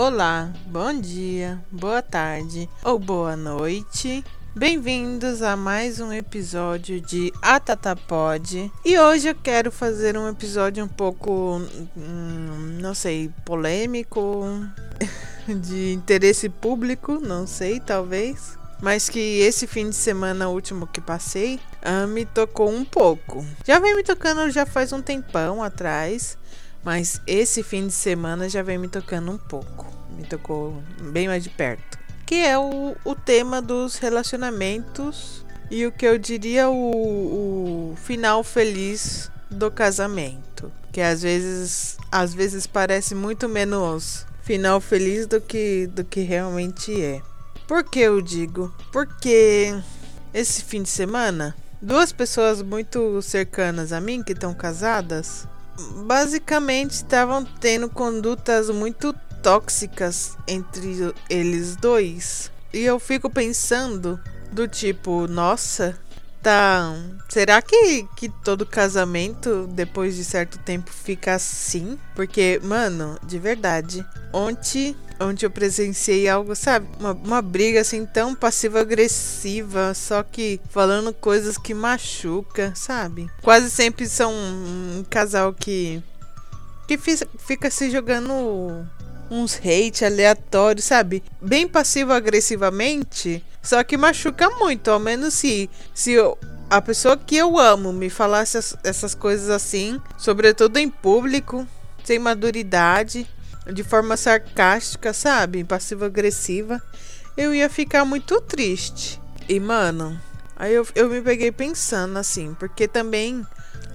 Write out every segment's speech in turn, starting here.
Olá, bom dia, boa tarde ou boa noite. Bem-vindos a mais um episódio de Atatapod. E hoje eu quero fazer um episódio um pouco, hum, não sei, polêmico, de interesse público, não sei, talvez. Mas que esse fim de semana último que passei ah, me tocou um pouco. Já vem me tocando já faz um tempão atrás. Mas esse fim de semana já vem me tocando um pouco. Me tocou bem mais de perto. Que é o, o tema dos relacionamentos e o que eu diria o, o final feliz do casamento. Que às vezes, às vezes parece muito menos final feliz do que, do que realmente é. Por que eu digo? Porque esse fim de semana, duas pessoas muito cercanas a mim que estão casadas basicamente estavam tendo condutas muito tóxicas entre eles dois. E eu fico pensando do tipo, nossa, tá, será que que todo casamento depois de certo tempo fica assim? Porque, mano, de verdade, ontem onde eu presenciei algo, sabe? Uma, uma briga assim tão passiva-agressiva, só que falando coisas que machuca, sabe? Quase sempre são um, casal que que fica se jogando uns hate aleatórios, sabe? Bem passivo-agressivamente, só que machuca muito, ao menos se se eu, a pessoa que eu amo me falasse essas coisas assim, sobretudo em público, sem maturidade, de forma sarcástica, sabe? Passiva-agressiva, eu ia ficar muito triste. E, mano, aí eu, eu me peguei pensando assim, porque também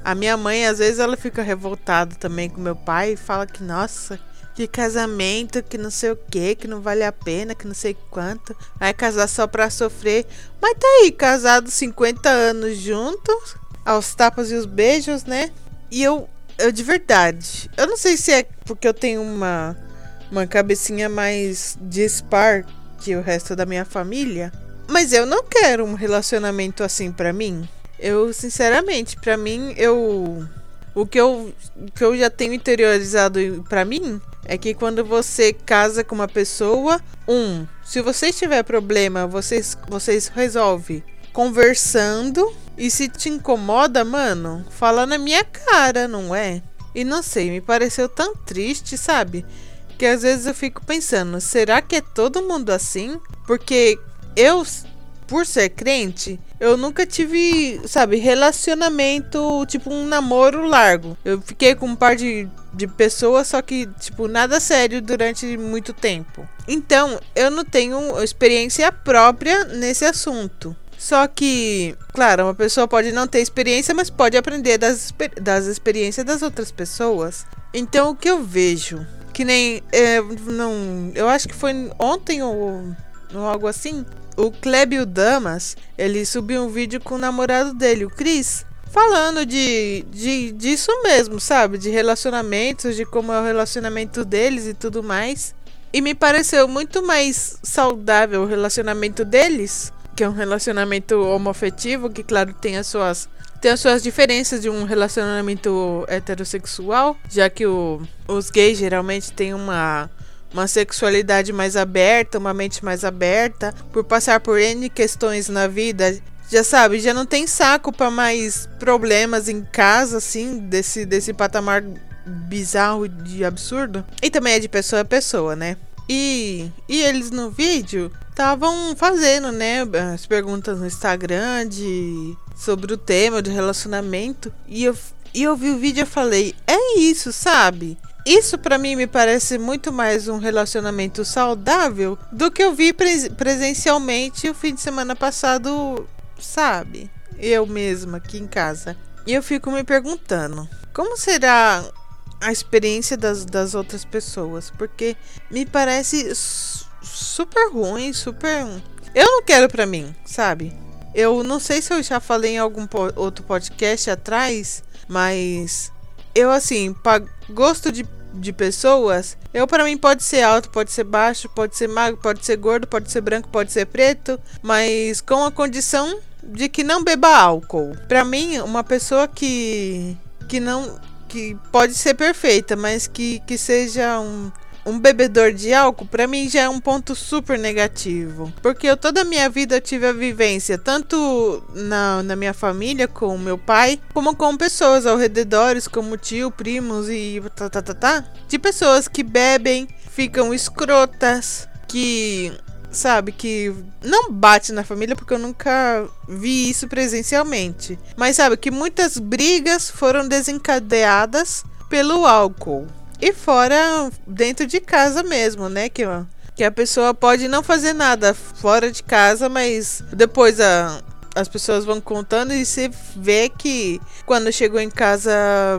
a minha mãe, às vezes, ela fica revoltada também com meu pai e fala que, nossa, que casamento, que não sei o que, que não vale a pena, que não sei quanto. Vai casar só pra sofrer. Mas tá aí, casado 50 anos juntos, aos tapas e os beijos, né? E eu eu de verdade. Eu não sei se é porque eu tenho uma, uma cabecinha mais dispar que o resto da minha família. Mas eu não quero um relacionamento assim para mim. Eu, sinceramente, para mim, eu. O que eu, o que eu já tenho interiorizado para mim é que quando você casa com uma pessoa, um, se você tiver problema, vocês, vocês resolvem conversando e se te incomoda, mano, fala na minha cara, não é? E não sei, me pareceu tão triste, sabe? Que às vezes eu fico pensando, será que é todo mundo assim? Porque eu, por ser crente, eu nunca tive, sabe, relacionamento, tipo um namoro largo. Eu fiquei com um par de, de pessoas, só que, tipo, nada sério durante muito tempo. Então, eu não tenho experiência própria nesse assunto. Só que, claro, uma pessoa pode não ter experiência, mas pode aprender das, das experiências das outras pessoas. Então, o que eu vejo, que nem. É, não, eu acho que foi ontem ou, ou algo assim. O Clébio Damas, ele subiu um vídeo com o namorado dele, o Chris, falando de, de disso mesmo, sabe? De relacionamentos, de como é o relacionamento deles e tudo mais. E me pareceu muito mais saudável o relacionamento deles que é um relacionamento homoafetivo, que claro tem as suas tem as suas diferenças de um relacionamento heterossexual, já que o, os gays geralmente têm uma uma sexualidade mais aberta, uma mente mais aberta, por passar por N questões na vida, já sabe, já não tem saco para mais problemas em casa, assim, desse, desse patamar bizarro de absurdo. E também é de pessoa a pessoa, né? E, e eles no vídeo estavam fazendo, né, as perguntas no Instagram de sobre o tema de relacionamento e eu e eu vi o vídeo e falei, é isso, sabe? Isso para mim me parece muito mais um relacionamento saudável do que eu vi pres presencialmente o fim de semana passado, sabe? Eu mesma aqui em casa. E eu fico me perguntando, como será a experiência das, das outras pessoas, porque me parece super ruim, super. Eu não quero pra mim, sabe? Eu não sei se eu já falei em algum po outro podcast atrás, mas eu assim, para gosto de, de pessoas, eu para mim pode ser alto, pode ser baixo, pode ser magro, pode ser gordo, pode ser branco, pode ser preto, mas com a condição de que não beba álcool. Para mim, uma pessoa que que não que pode ser perfeita, mas que, que seja um, um bebedor de álcool, para mim já é um ponto super negativo. Porque eu toda a minha vida tive a vivência, tanto na, na minha família, com meu pai, como com pessoas ao redor, como tio, primos e tá, tá, tá, tá, de pessoas que bebem, ficam escrotas, que sabe, que não bate na família porque eu nunca vi isso presencialmente. Mas sabe que muitas brigas foram desencadeadas pelo álcool. E fora dentro de casa mesmo, né, que que a pessoa pode não fazer nada fora de casa, mas depois a, as pessoas vão contando e você vê que quando chegou em casa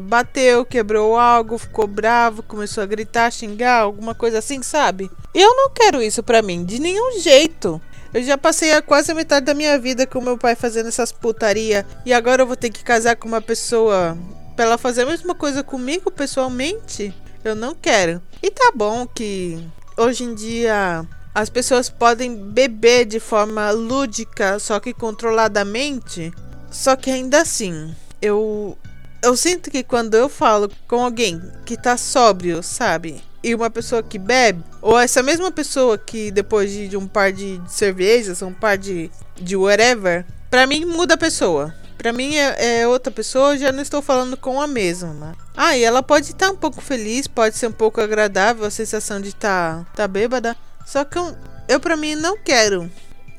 bateu, quebrou algo, ficou bravo, começou a gritar, xingar, alguma coisa assim, sabe? Eu não quero isso pra mim, de nenhum jeito. Eu já passei a quase a metade da minha vida com meu pai fazendo essas putaria e agora eu vou ter que casar com uma pessoa pra ela fazer a mesma coisa comigo pessoalmente? Eu não quero. E tá bom que hoje em dia as pessoas podem beber de forma lúdica, só que controladamente. Só que ainda assim, eu eu sinto que quando eu falo com alguém que tá sóbrio, sabe? E uma pessoa que bebe, ou essa mesma pessoa que depois de, um par de, cervejas, um par de, de whatever, pra mim muda a pessoa. Pra mim é, é, outra pessoa, já não estou falando com a mesma. Ah, e ela pode estar um pouco feliz, pode ser um pouco agradável a sensação de estar tá, tá bêbada. Só que eu, eu para mim não quero.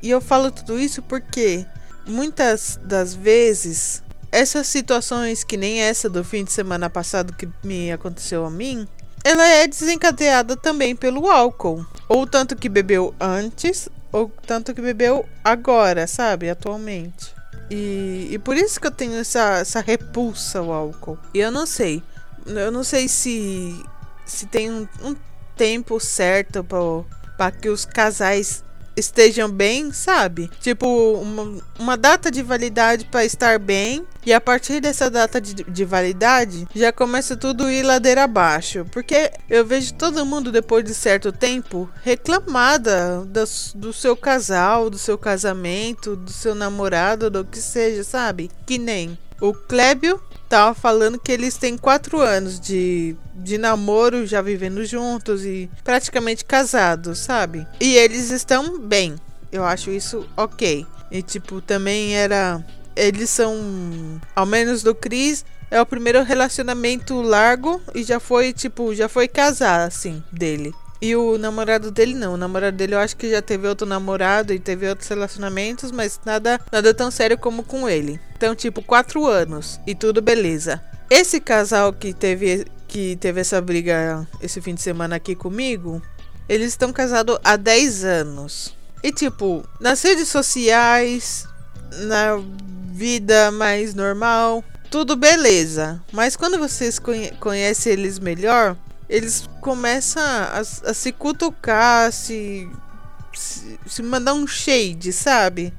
E eu falo tudo isso porque muitas das vezes essas situações que nem essa do fim de semana passado que me aconteceu a mim, ela é desencadeada também pelo álcool, ou tanto que bebeu antes, ou tanto que bebeu agora, sabe, atualmente. E, e por isso que eu tenho essa, essa repulsa ao álcool. E eu não sei, eu não sei se se tem um, um tempo certo para que os casais estejam bem, sabe? Tipo, uma, uma data de validade para estar bem. E a partir dessa data de, de, validade, já começa tudo a ir ladeira abaixo. Porque eu vejo todo mundo, depois de certo tempo, reclamada do, do seu casal, do seu casamento, do seu namorado, do que seja, sabe? Que nem o Clébio tava falando que eles têm quatro anos de, de namoro, já vivendo juntos e praticamente casados, sabe? E eles estão bem. Eu acho isso ok. E tipo, também era. Eles são. Ao menos do Chris, é o primeiro relacionamento largo e já foi, tipo, já foi casar, assim, dele. E o namorado dele não. O namorado dele eu acho que já teve outro namorado e teve outros relacionamentos, mas nada, nada tão sério como com ele. Então, tipo, quatro anos e tudo beleza. Esse casal que teve, que teve essa briga esse fim de semana aqui comigo, eles estão casados há 10 anos. E tipo, nas redes sociais, na vida mais normal, tudo beleza. Mas quando vocês conhe conhecem eles melhor, eles começam a, a se cutucar, a se, se, se mandar um shade, sabe?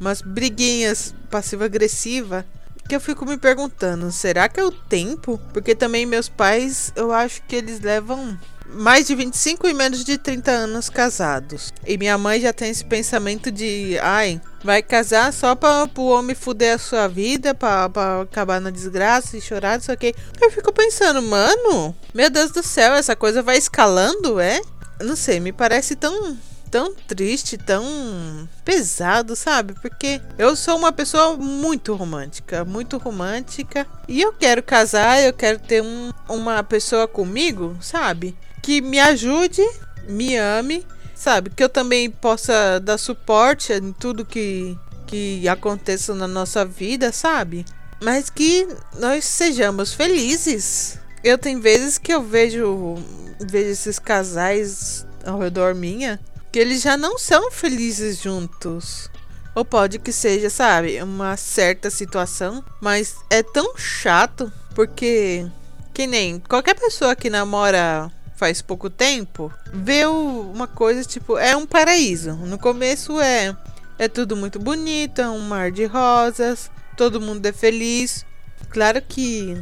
Umas briguinhas passiva-agressiva. Que eu fico me perguntando, será que é o tempo? Porque também meus pais, eu acho que eles levam mais de 25 e menos de 30 anos casados. E minha mãe já tem esse pensamento de, ai, vai casar só para o homem fuder a sua vida, para acabar na desgraça e chorar, não sei o que. Eu fico pensando, mano, meu Deus do céu, essa coisa vai escalando, é? Não sei, me parece tão tão triste, tão pesado, sabe? Porque eu sou uma pessoa muito romântica, muito romântica. E eu quero casar, eu quero ter um, uma pessoa comigo, sabe? Que me ajude, me ame, sabe? Que eu também possa dar suporte em tudo que, que aconteça na nossa vida, sabe? Mas que nós sejamos felizes. Eu tenho vezes que eu vejo, vejo esses casais ao redor minha que eles já não são felizes juntos. Ou pode que seja, sabe, uma certa situação, mas é tão chato porque que nem qualquer pessoa que namora faz pouco tempo, vê uma coisa tipo, é um paraíso. No começo é é tudo muito bonito, é um mar de rosas, todo mundo é feliz. Claro que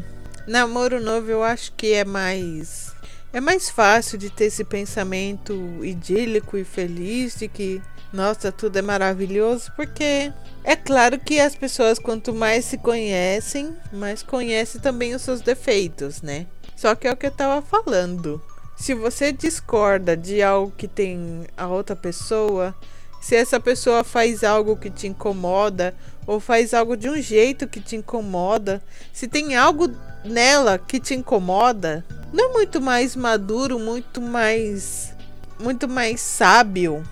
namoro novo eu acho que é mais é mais fácil de ter esse pensamento idílico e feliz de que nossa, tudo é maravilhoso, porque é claro que as pessoas quanto mais se conhecem, mais conhecem também os seus defeitos, né? Só que é o que eu tava falando se você discorda de algo que tem a outra pessoa, se essa pessoa faz algo que te incomoda ou faz algo de um jeito que te incomoda, se tem algo nela que te incomoda, não é muito mais maduro, muito mais muito mais sábio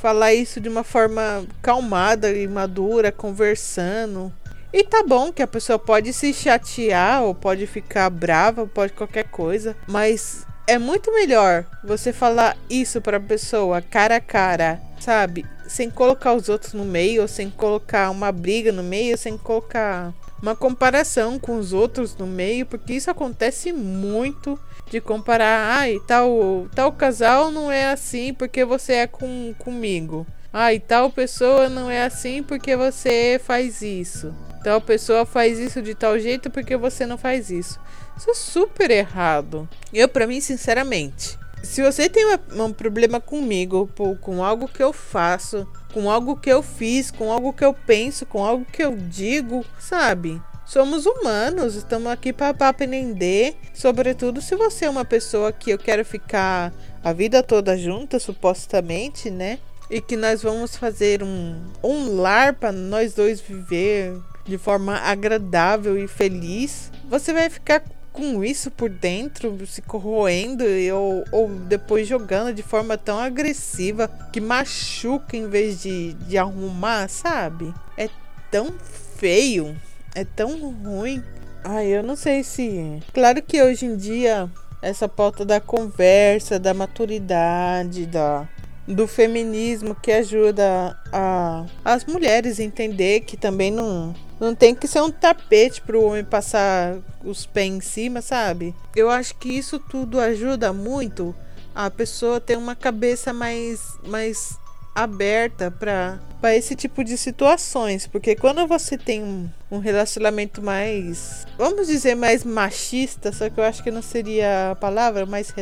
falar isso de uma forma calmada e madura, conversando. E tá bom que a pessoa pode se chatear ou pode ficar brava, pode qualquer coisa, mas é muito melhor você falar isso para a pessoa cara a cara, sabe? Sem colocar os outros no meio, sem colocar uma briga no meio, sem colocar uma comparação com os outros no meio, porque isso acontece muito de comparar, ai, tal, tal casal não é assim porque você é com, comigo. Ai, tal pessoa não é assim porque você faz isso. Tal pessoa faz isso de tal jeito porque você não faz isso. Isso é super errado. Eu, para mim, sinceramente, se você tem um problema comigo, com algo que eu faço, com algo que eu fiz, com algo que eu penso, com algo que eu digo, sabe? Somos humanos, estamos aqui para aprender. Sobretudo se você é uma pessoa que eu quero ficar a vida toda junta, supostamente, né? E que nós vamos fazer um, um lar para nós dois viver de forma agradável e feliz. Você vai ficar com isso por dentro, se corroendo ou, ou depois jogando de forma tão agressiva que machuca em vez de, de arrumar, sabe? É tão feio é tão ruim. Ai, eu não sei se. Claro que hoje em dia essa pauta da conversa, da maturidade, da do feminismo que ajuda a, as mulheres a entender que também não não tem que ser um tapete para o homem passar os pés em cima, sabe? Eu acho que isso tudo ajuda muito a pessoa ter uma cabeça mais mais aberta para esse tipo de situações, porque quando você tem um, um, relacionamento mais, vamos dizer, mais machista, só que eu acho que não seria a palavra, mais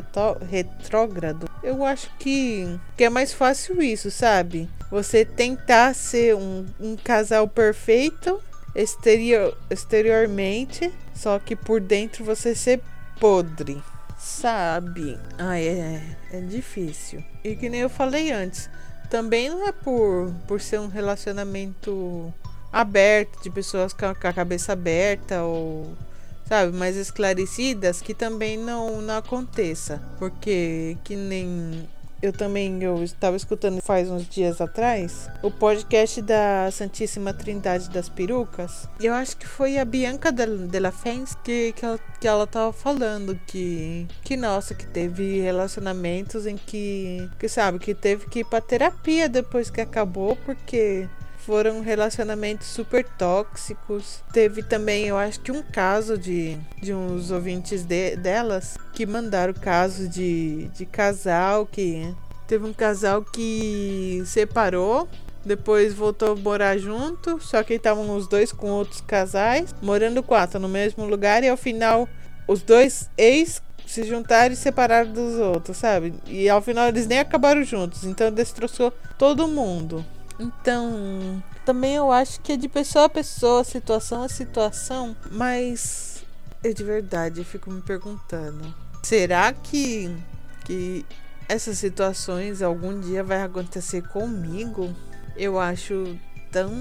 retrógrado, eu acho que, que é mais fácil isso, sabe? Você tentar ser um, um casal perfeito exterior, exteriormente, só que por dentro você ser podre sabe? Ah, é, é difícil. E que nem eu falei antes, também não é por, por ser um relacionamento aberto, de pessoas com a, cabeça aberta ou sabe, mais esclarecidas, que também não, não aconteça. Porque que nem eu também eu estava escutando faz uns dias atrás o podcast da Santíssima Trindade das Perucas. Eu acho que foi a Bianca de la Fens que, que, ela, que ela tava falando que, que, nossa, que teve relacionamentos em que, que sabe, que teve que ir pra terapia depois que acabou, porque foram relacionamentos super tóxicos. Teve também, eu acho que um caso de, de uns ouvintes de, delas que mandaram caso de, de casal que. Teve um casal que separou depois voltou a morar junto, só que estavam os dois com outros casais, morando quatro no mesmo lugar e ao final os dois ex se juntaram e separaram dos outros, sabe? E ao final eles nem acabaram juntos, então destroçou todo mundo. Então, também eu acho que é de pessoa a pessoa, situação a situação, mas eu de verdade fico me perguntando: será que, que essas situações algum dia vai acontecer comigo? Eu acho tão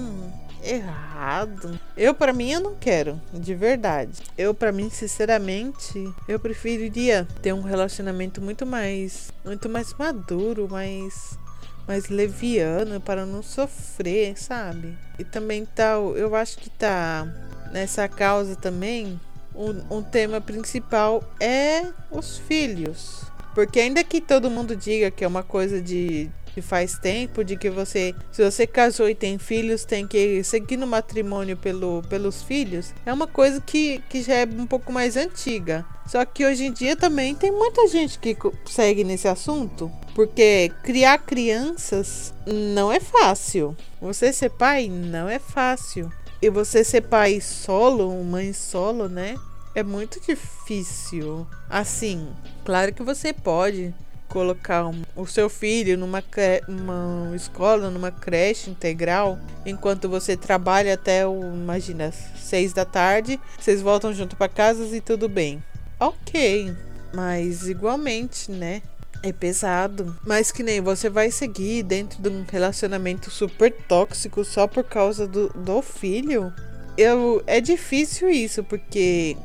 errado. Eu para mim eu não quero, de verdade. Eu para mim, sinceramente, eu preferiria ter um relacionamento muito mais muito mais maduro, mais mais leviana para não sofrer, sabe? E também tal, tá, eu acho que tá nessa causa também um, um tema principal é os filhos. Porque ainda que todo mundo diga que é uma coisa de que faz tempo, de que você, se você casou e tem filhos, tem que seguir no matrimônio pelo, pelos filhos, é uma coisa que, que já é um pouco mais antiga. Só que hoje em dia também tem muita gente que segue nesse assunto, porque criar crianças não é fácil. Você ser pai não é fácil. E você ser pai solo, mãe solo, né? É muito difícil. Assim, claro que você pode colocar um, o seu filho numa uma escola, numa creche integral, enquanto você trabalha até o, imagina, seis da tarde, vocês voltam junto para casa e tudo bem. Ok, Mas igualmente, né? É pesado. Mas que nem você vai seguir dentro de um relacionamento super tóxico só por causa do, do filho. Eu, é difícil isso, porque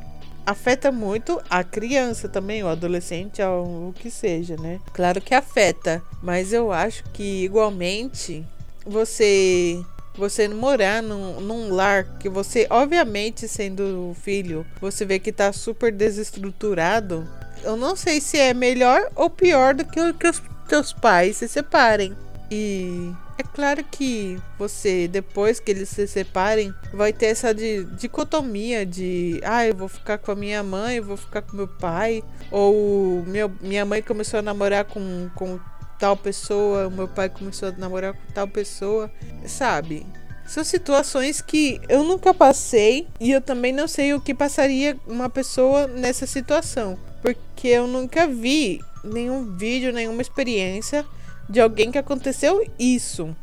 afeta muito a criança também, o adolescente, o que seja, né? Claro que afeta, mas eu acho que igualmente você você morar num, num, lar que você, obviamente, sendo filho, você vê que tá super desestruturado. Eu não sei se é melhor ou pior do que, que os teus pais se separem. E é claro que você, depois que eles se separem, vai ter essa de, dicotomia de ah, eu vou ficar com a minha mãe, eu vou ficar com meu pai. Ou meu, minha mãe começou a namorar com, com tal pessoa, meu pai começou a namorar com tal pessoa, sabe? São situações que eu nunca passei e eu também não sei o que passaria uma pessoa nessa situação, porque eu nunca vi nenhum vídeo, nenhuma experiência de alguém que aconteceu isso.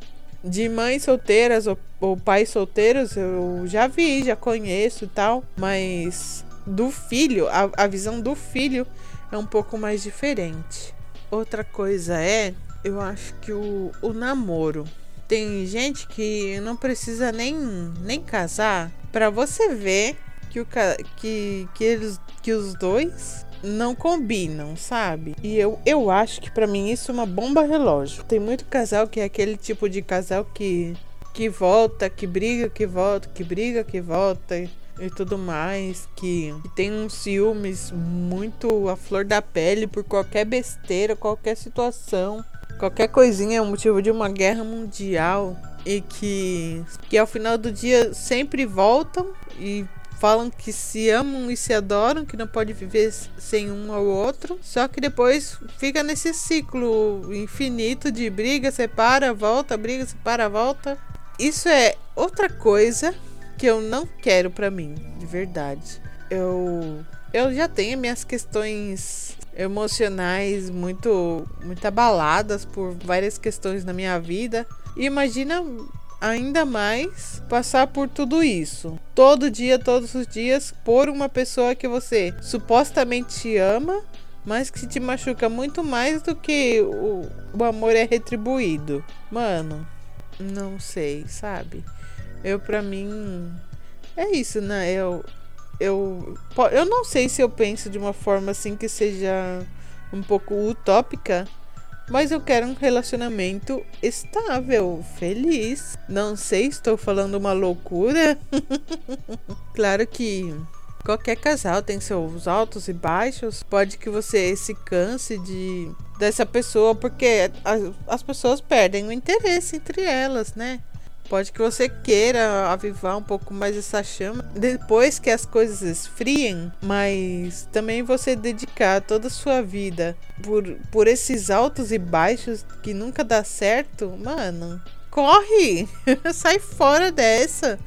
De mães solteiras ou, ou pais solteiros, eu já vi, já conheço e tal, mas do filho, a, a visão do filho é um pouco mais diferente. Outra coisa é, eu acho que o, o namoro. Tem gente que não precisa nem, nem casar para você ver que, o, que, que, eles, que os dois não combinam, sabe? E eu, eu acho que para mim isso é uma bomba relógio. Tem muito casal que é aquele tipo de casal que que volta, que briga, que volta, que briga, que volta e tudo mais, que, que tem uns ciúmes muito à flor da pele por qualquer besteira, qualquer situação. Qualquer coisinha é motivo de uma guerra mundial e que, que ao final do dia sempre voltam e falam que se amam e se adoram, que não pode viver sem um ao outro. Só que depois fica nesse ciclo infinito de briga, separa, volta, briga, separa, volta. Isso é outra coisa que eu não quero para mim, de verdade. Eu eu já tenho minhas questões emocionais muito muito abaladas por várias questões na minha vida. E imagina ainda mais passar por tudo isso. Todo dia, todos os dias, por uma pessoa que você supostamente ama, mas que te machuca muito mais do que o, o amor é retribuído. Mano, não sei, sabe? Eu, pra mim, é isso, né? Eu, eu, eu não sei se eu penso de uma forma assim que seja um pouco utópica, mas eu quero um relacionamento estável, feliz. Não sei, estou falando uma loucura. claro que qualquer casal tem seus altos e baixos. Pode que você se canse de dessa pessoa porque as, as pessoas perdem o interesse entre elas, né? Pode que você queira avivar um pouco mais essa chama depois que as coisas esfriem, mas também você dedicar toda a sua vida por, por esses altos e baixos que nunca dá certo, mano, corre! Sai fora dessa.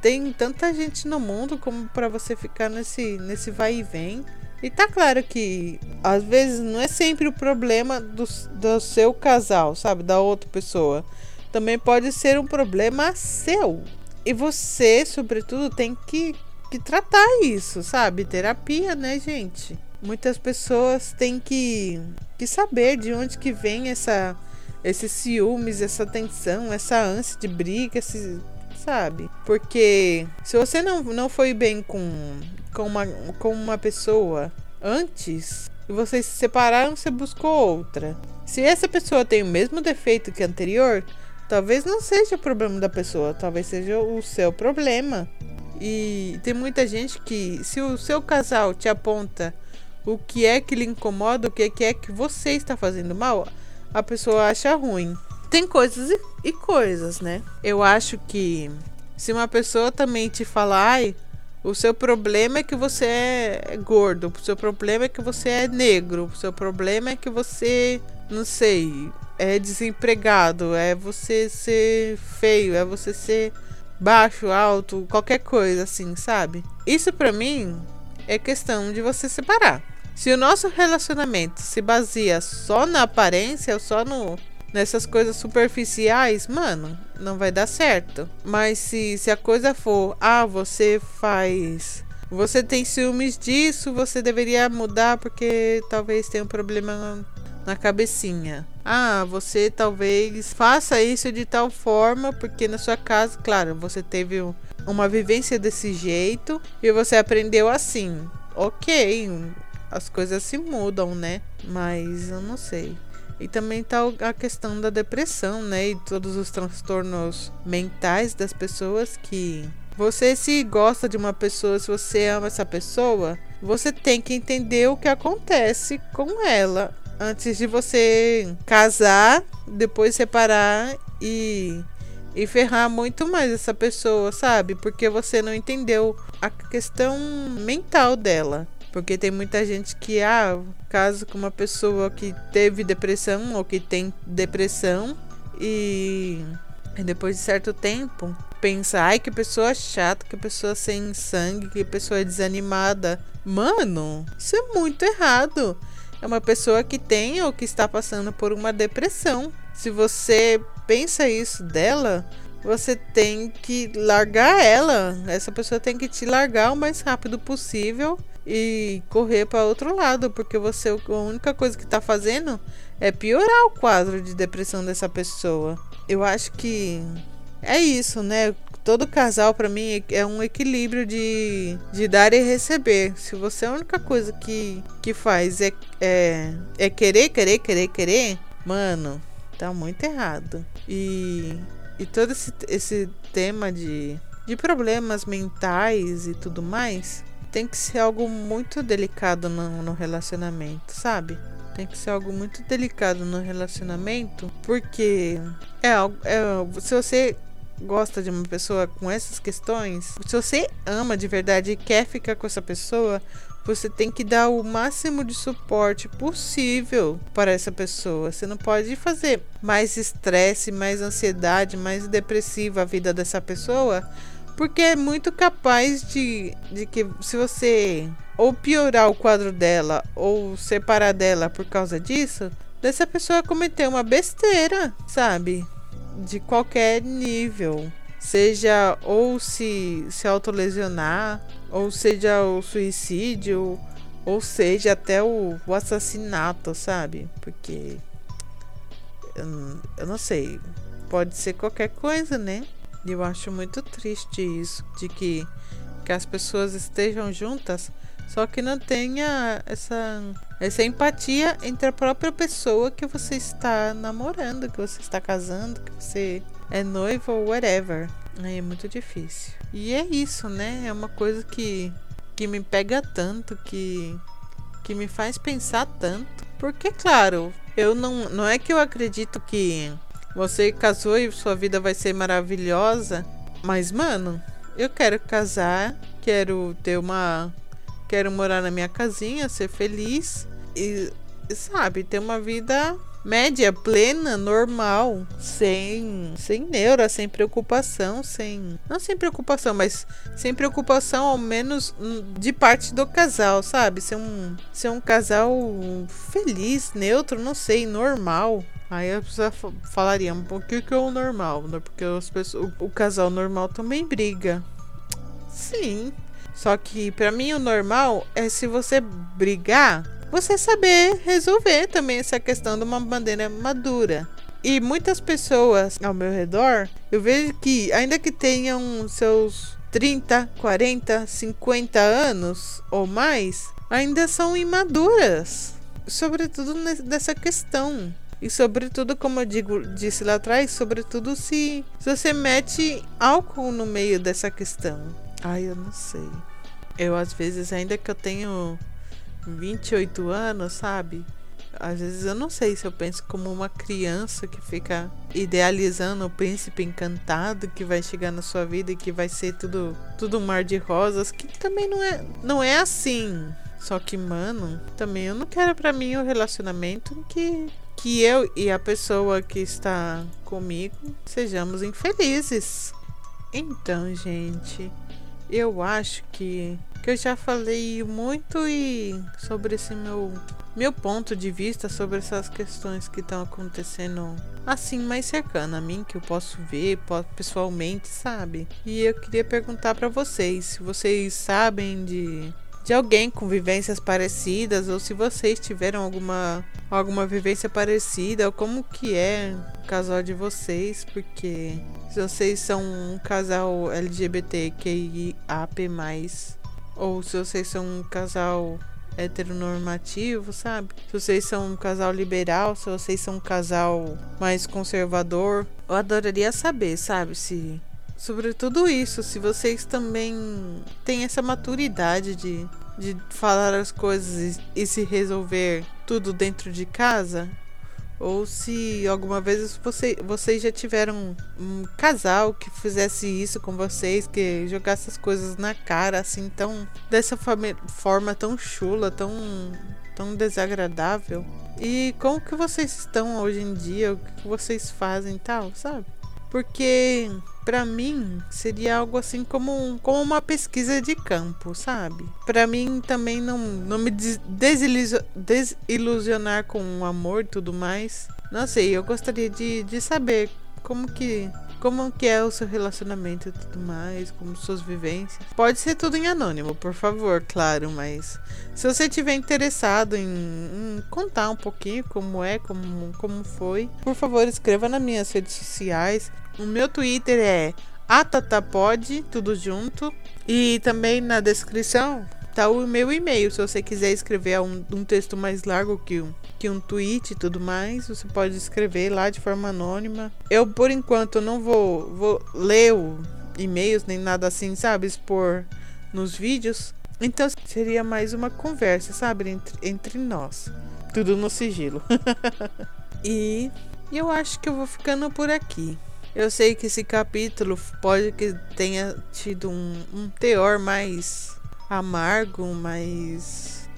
Tem tanta gente no mundo como para você ficar nesse, nesse vai e vem. E tá claro que às vezes não é sempre o problema do, do seu casal, sabe? Da outra pessoa também pode ser um problema seu. E você, sobretudo, tem que, que tratar isso, sabe? Terapia, né, gente? Muitas pessoas têm que, que saber de onde que vem essa, esses ciúmes, essa tensão, essa ânsia de briga, esse, sabe? Porque se você não, não foi bem com, com, uma, com uma pessoa antes e vocês se separaram, você buscou outra. Se essa pessoa tem o mesmo defeito que a anterior, Talvez não seja o problema da pessoa, talvez seja o seu problema. E tem muita gente que, se o seu casal te aponta o que é que lhe incomoda, o que é que você está fazendo mal, a pessoa acha ruim. Tem coisas e, e coisas, né? Eu acho que se uma pessoa também te falar, ai, o seu problema é que você é gordo, o seu problema é que você é negro, o seu problema é que você, não sei, é desempregado, é você ser feio, é você ser baixo, alto, qualquer coisa assim, sabe? Isso para mim é questão de você separar. Se o nosso relacionamento se baseia só na aparência ou só no nessas coisas superficiais, mano, não vai dar certo. Mas se, se a coisa for, ah, você faz você tem ciúmes disso, você deveria mudar porque talvez tenha um problema na cabecinha. Ah, você talvez faça isso de tal forma porque na sua casa, claro, você teve uma vivência desse jeito e você aprendeu assim. Ok, as coisas se mudam, né? Mas eu não sei. E também tá a questão da depressão, né? E todos os transtornos mentais das pessoas que você se gosta de uma pessoa, se você ama essa pessoa, você tem que entender o que acontece com ela antes de você casar, depois separar e e ferrar muito mais essa pessoa, sabe? Porque você não entendeu a questão mental dela. Porque tem muita gente que, ah, caso com uma pessoa que teve depressão ou que tem depressão e depois de certo tempo pensa, ai, que pessoa chata, que pessoa sem sangue, que pessoa desanimada. Mano, isso é muito errado. É uma pessoa que tem ou que está passando por uma depressão. Se você pensa isso dela, você tem que largar ela. Essa pessoa tem que te largar o mais rápido possível e correr para outro lado, porque você a única coisa que está fazendo é piorar o quadro de depressão dessa pessoa. Eu acho que é isso, né? Todo casal para mim é um equilíbrio de, de dar e receber. Se você a única coisa que, que faz é, é, é querer, querer, querer, querer, mano, tá muito errado. E, e todo esse, esse tema de, de problemas mentais e tudo mais tem que ser algo muito delicado no, no relacionamento, sabe? Tem que ser algo muito delicado no relacionamento, porque é algo. É, se você gosta de uma pessoa com essas questões, se você ama de verdade e quer ficar com essa pessoa, você tem que dar o máximo de suporte possível para essa pessoa. Você não pode fazer mais estresse, mais ansiedade, mais depressiva a vida dessa pessoa porque é muito capaz de, de que se você ou piorar o quadro dela ou separar dela por causa disso, dessa pessoa cometer uma besteira, sabe? De qualquer nível. Seja ou se, se autolesionar, ou seja o suicídio, ou seja até o, o assassinato, sabe? Porque eu, eu não sei. Pode ser qualquer coisa, né? Eu acho muito triste isso, de que, que as pessoas estejam juntas, só que não tenha essa, essa empatia entre a própria pessoa que você está namorando, que você está casando, que você é noivo ou whatever. É muito difícil. E é isso, né? É uma coisa que, que me pega tanto, que, que me faz pensar tanto. Porque, claro, eu não, não é que eu acredito que você casou e sua vida vai ser maravilhosa. Mas, mano, eu quero casar, quero ter uma. Quero morar na minha casinha, ser feliz e, sabe, ter uma vida média, plena, normal, sem sem neura, sem preocupação, sem não sem preocupação, mas sem preocupação ao menos de parte do casal, sabe? Ser um ser um casal feliz, neutro, não sei, normal. Aí a pessoa falaria, que, que é o normal? Né? Porque as pessoas, o, o casal normal também briga. Sim. Só que para mim o normal é se você brigar, você saber resolver também essa questão de uma bandeira madura. E muitas pessoas ao meu redor, eu vejo que ainda que tenham seus 30, 40, 50 anos ou mais, ainda são imaduras, sobretudo nessa questão. E sobretudo, como eu digo, disse lá atrás, sobretudo se, se você mete álcool no meio dessa questão. Ai, eu não sei. Eu às vezes, ainda que eu tenho 28 anos, sabe? Às vezes eu não sei se eu penso como uma criança que fica idealizando o príncipe encantado que vai chegar na sua vida e que vai ser tudo tudo um mar de rosas, que também não é não é assim. Só que, mano, também eu não quero para mim um relacionamento que que eu e a pessoa que está comigo sejamos infelizes. Então, gente, eu acho que que eu já falei muito e sobre esse meu meu ponto de vista sobre essas questões que estão acontecendo assim mais cercano a mim que eu posso ver pessoalmente, sabe? E eu queria perguntar para vocês se vocês sabem de de alguém com vivências parecidas ou se vocês tiveram alguma alguma vivência parecida ou como que é o casal de vocês, porque se vocês são um casal LGBTQIAP+, ou se vocês são um casal heteronormativo, sabe? Se vocês são um casal liberal, se vocês são um casal mais conservador, eu adoraria saber, sabe? Se sobre tudo isso, se vocês também têm essa maturidade de, de falar as coisas e, e se resolver tudo dentro de casa, ou se alguma vez você, vocês já tiveram um casal que fizesse isso com vocês, que jogasse as coisas na cara, assim, tão. dessa forma tão chula, tão. tão desagradável. E como que vocês estão hoje em dia, o que vocês fazem e tal, sabe? Porque para mim seria algo assim como, como uma pesquisa de campo, sabe? Para mim também não, não me desilusionar com o amor e tudo mais. Não sei, eu gostaria de, de saber como que como que é o seu relacionamento e tudo mais, como suas vivências. Pode ser tudo em anônimo, por favor, claro, mas se você tiver interessado em, em, contar um pouquinho como é, como, como foi, por favor, escreva nas minhas redes sociais. O meu Twitter é atatapod, tudo junto. E também na descrição tá o meu e-mail. Se você quiser escrever um, um texto mais largo que um, que um tweet e tudo mais, você pode escrever lá de forma anônima. Eu, por enquanto, não vou, vou ler e-mails nem nada assim, sabe? Expor nos vídeos. Então seria mais uma conversa, sabe? Entre, entre nós. Tudo no sigilo. e eu acho que eu vou ficando por aqui. Eu sei que esse capítulo pode que tenha tido um, um teor mais amargo, mais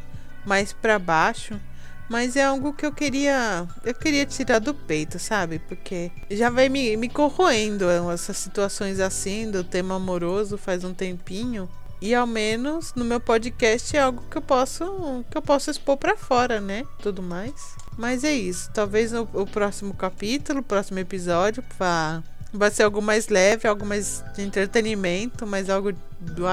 mais para baixo, mas é algo que eu queria eu queria tirar do peito, sabe? Porque já vai me, me corroendo essas situações assim do tema amoroso faz um tempinho. E ao menos no meu podcast é algo que eu posso que eu posso expor para fora, né? Tudo mais. Mas é isso. Talvez no o próximo capítulo, o próximo episódio, vá, vai ser algo mais leve, algo mais de entretenimento, mas algo do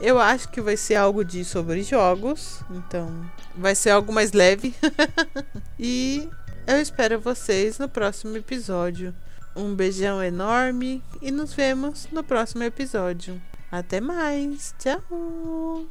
eu acho que vai ser algo de sobre jogos, então vai ser algo mais leve. e eu espero vocês no próximo episódio. Um beijão enorme e nos vemos no próximo episódio. Até mais. Tchau.